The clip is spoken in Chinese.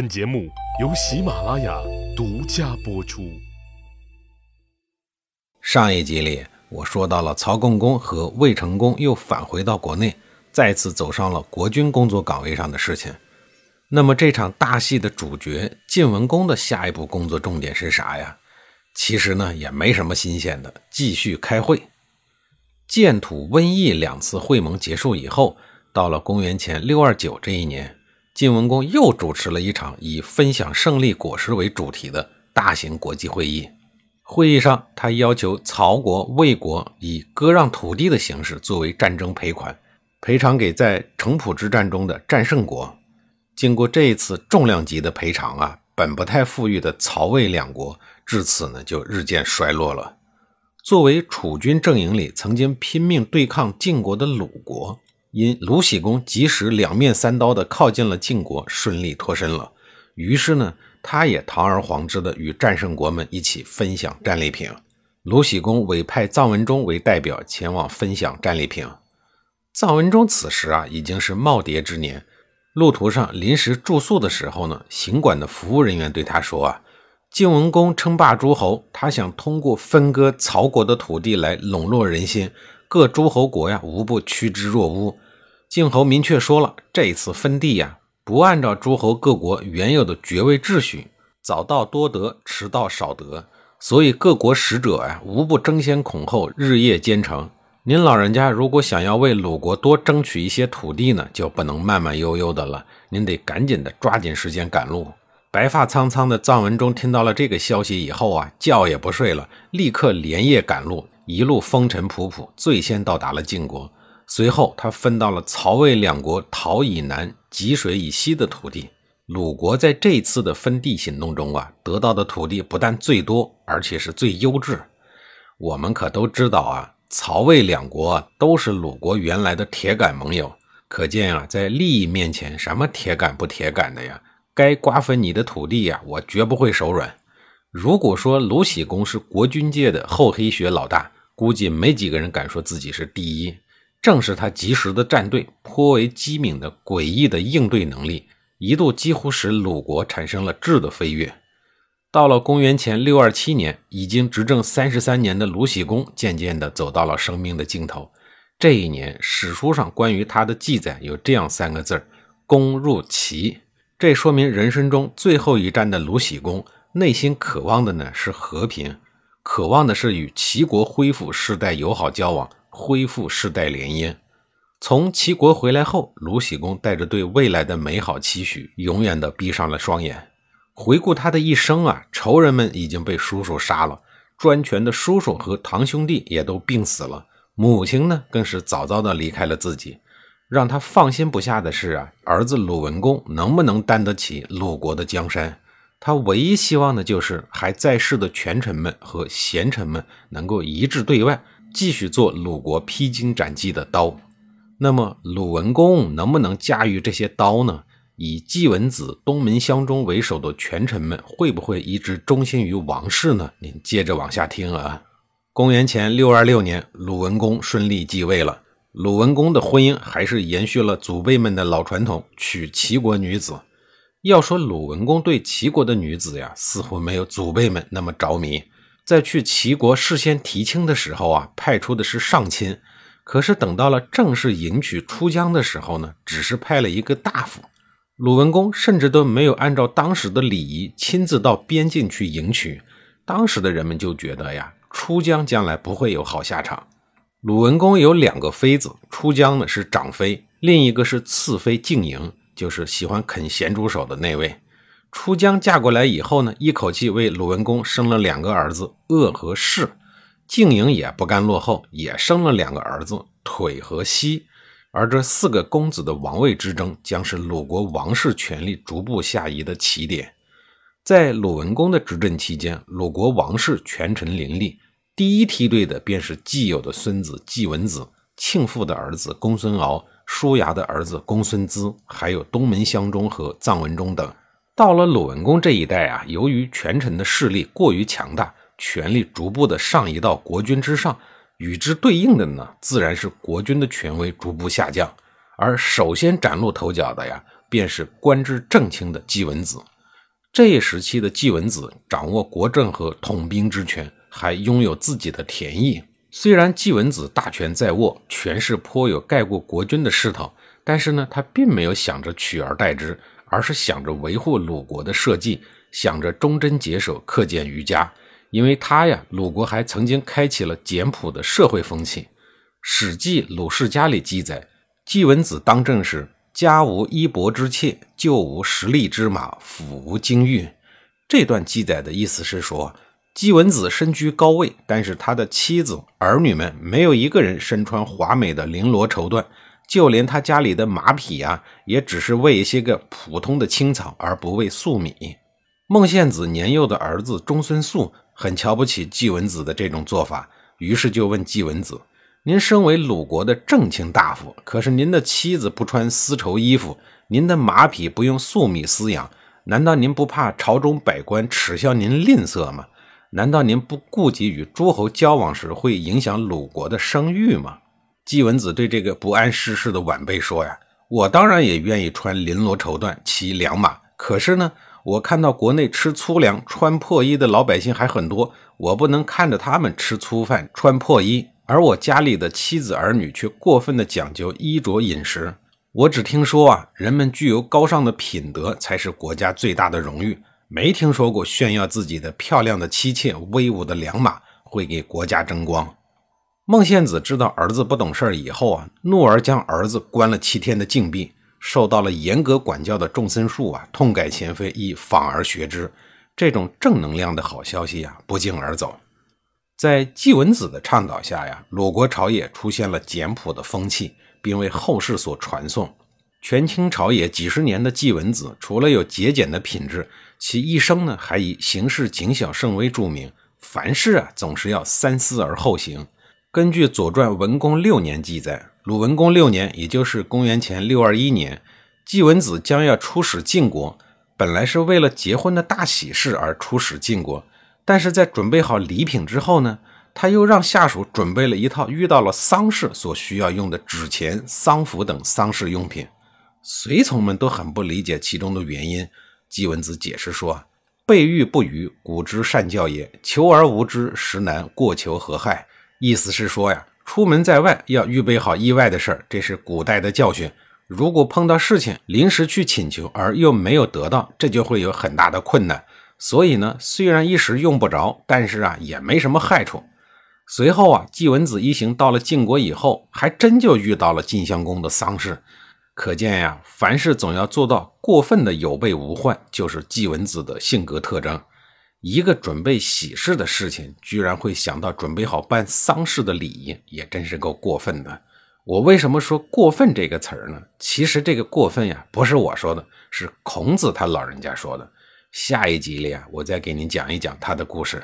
本节目由喜马拉雅独家播出。上一集里，我说到了曹共公和魏成功又返回到国内，再次走上了国军工作岗位上的事情。那么这场大戏的主角晋文公的下一步工作重点是啥呀？其实呢，也没什么新鲜的，继续开会。建土、瘟疫两次会盟结束以后，到了公元前六二九这一年。晋文公又主持了一场以分享胜利果实为主题的大型国际会议。会议上，他要求曹国、魏国以割让土地的形式作为战争赔款，赔偿给在城濮之战中的战胜国。经过这一次重量级的赔偿啊，本不太富裕的曹魏两国至此呢就日渐衰落了。作为楚军阵营里曾经拼命对抗晋国的鲁国。因鲁僖公及时两面三刀的靠近了晋国，顺利脱身了。于是呢，他也堂而皇之的与战胜国们一起分享战利品。鲁僖公委派臧文忠为代表前往分享战利品。臧文忠此时啊已经是耄耋之年，路途上临时住宿的时候呢，行馆的服务人员对他说啊：“晋文公称霸诸侯，他想通过分割曹国的土地来笼络人心。”各诸侯国呀，无不趋之若鹜。晋侯明确说了，这次分地呀，不按照诸侯各国原有的爵位秩序，早到多得，迟到少得，所以各国使者呀，无不争先恐后，日夜兼程。您老人家如果想要为鲁国多争取一些土地呢，就不能慢慢悠悠的了，您得赶紧的抓紧时间赶路。白发苍苍的臧文忠听到了这个消息以后啊，觉也不睡了，立刻连夜赶路。一路风尘仆仆，最先到达了晋国。随后，他分到了曹魏两国陶以南、济水以西的土地。鲁国在这次的分地行动中啊，得到的土地不但最多，而且是最优质。我们可都知道啊，曹魏两国都是鲁国原来的铁杆盟友。可见啊，在利益面前，什么铁杆不铁杆的呀？该瓜分你的土地呀，我绝不会手软。如果说鲁僖公是国军界的厚黑学老大，估计没几个人敢说自己是第一。正是他及时的站队，颇为机敏的诡异的应对能力，一度几乎使鲁国产生了质的飞跃。到了公元前六二七年，已经执政三十三年的鲁僖公渐渐的走到了生命的尽头。这一年，史书上关于他的记载有这样三个字儿：“公入齐”。这说明人生中最后一战的鲁僖公内心渴望的呢是和平。渴望的是与齐国恢复世代友好交往，恢复世代联姻。从齐国回来后，鲁僖公带着对未来的美好期许，永远的闭上了双眼。回顾他的一生啊，仇人们已经被叔叔杀了，专权的叔叔和堂兄弟也都病死了，母亲呢，更是早早的离开了自己。让他放心不下的是啊，儿子鲁文公能不能担得起鲁国的江山？他唯一希望的就是还在世的权臣们和贤臣们能够一致对外，继续做鲁国披荆斩棘的刀。那么鲁文公能不能驾驭这些刀呢？以季文子、东门襄中为首的权臣们会不会一直忠心于王室呢？您接着往下听啊。公元前六二六年，鲁文公顺利继位了。鲁文公的婚姻还是延续了祖辈们的老传统，娶齐国女子。要说鲁文公对齐国的女子呀，似乎没有祖辈们那么着迷。在去齐国事先提亲的时候啊，派出的是上卿；可是等到了正式迎娶出江的时候呢，只是派了一个大夫。鲁文公甚至都没有按照当时的礼仪亲自到边境去迎娶。当时的人们就觉得呀，出江将来不会有好下场。鲁文公有两个妃子，出江呢是长妃，另一个是次妃静莹。就是喜欢啃咸猪手的那位，出江嫁过来以后呢，一口气为鲁文公生了两个儿子鄂和氏。静莹也不甘落后，也生了两个儿子腿和西。而这四个公子的王位之争，将是鲁国王室权力逐步下移的起点。在鲁文公的执政期间，鲁国王室权臣林立，第一梯队的便是季友的孙子季文子，庆父的儿子公孙敖。叔牙的儿子公孙资，还有东门襄中和臧文忠等，到了鲁文公这一代啊，由于权臣的势力过于强大，权力逐步的上移到国君之上，与之对应的呢，自然是国君的权威逐步下降。而首先崭露头角的呀，便是官至正卿的季文子。这一时期的季文子掌握国政和统兵之权，还拥有自己的田邑。虽然季文子大权在握，权势颇有盖过国君的势头，但是呢，他并没有想着取而代之，而是想着维护鲁国的社稷，想着忠贞节守，克俭于家。因为他呀，鲁国还曾经开启了简朴的社会风气，《史记·鲁世家》里记载，季文子当政时。家无衣帛之妾，就无十里之马，府无金玉。这段记载的意思是说，季文子身居高位，但是他的妻子儿女们没有一个人身穿华美的绫罗绸缎，就连他家里的马匹啊，也只是喂一些个普通的青草，而不喂粟米。孟献子年幼的儿子中孙素很瞧不起季文子的这种做法，于是就问季文子。您身为鲁国的正卿大夫，可是您的妻子不穿丝绸衣服，您的马匹不用粟米饲养，难道您不怕朝中百官耻笑您吝啬吗？难道您不顾及与诸侯交往时会影响鲁国的声誉吗？季文子对这个不谙世事的晚辈说：“呀，我当然也愿意穿绫罗绸缎，骑良马。可是呢，我看到国内吃粗粮、穿破衣的老百姓还很多，我不能看着他们吃粗饭、穿破衣。”而我家里的妻子儿女却过分的讲究衣着饮食。我只听说啊，人们具有高尚的品德才是国家最大的荣誉，没听说过炫耀自己的漂亮的妻妾、威武的良马会给国家争光。孟献子知道儿子不懂事以后啊，怒而将儿子关了七天的禁闭。受到了严格管教的仲森树啊，痛改前非，亦仿而学之。这种正能量的好消息啊，不胫而走。在季文子的倡导下呀，鲁国朝野出现了简朴的风气，并为后世所传颂。权倾朝野几十年的季文子，除了有节俭的品质，其一生呢还以行事谨小慎微著名。凡事啊总是要三思而后行。根据《左传》文公六年记载，鲁文公六年，也就是公元前六二一年，季文子将要出使晋国，本来是为了结婚的大喜事而出使晋国。但是在准备好礼品之后呢，他又让下属准备了一套遇到了丧事所需要用的纸钱、丧服等丧事用品。随从们都很不理解其中的原因。季文子解释说：“备御不虞，古之善教也。求而无之，实难。过求何害？”意思是说呀，出门在外要预备好意外的事儿，这是古代的教训。如果碰到事情临时去请求而又没有得到，这就会有很大的困难。所以呢，虽然一时用不着，但是啊，也没什么害处。随后啊，季文子一行到了晋国以后，还真就遇到了晋襄公的丧事。可见呀，凡事总要做到过分的有备无患，就是季文子的性格特征。一个准备喜事的事情，居然会想到准备好办丧事的礼仪，也真是够过分的。我为什么说过分这个词儿呢？其实这个过分呀，不是我说的，是孔子他老人家说的。下一集里啊，我再给您讲一讲他的故事。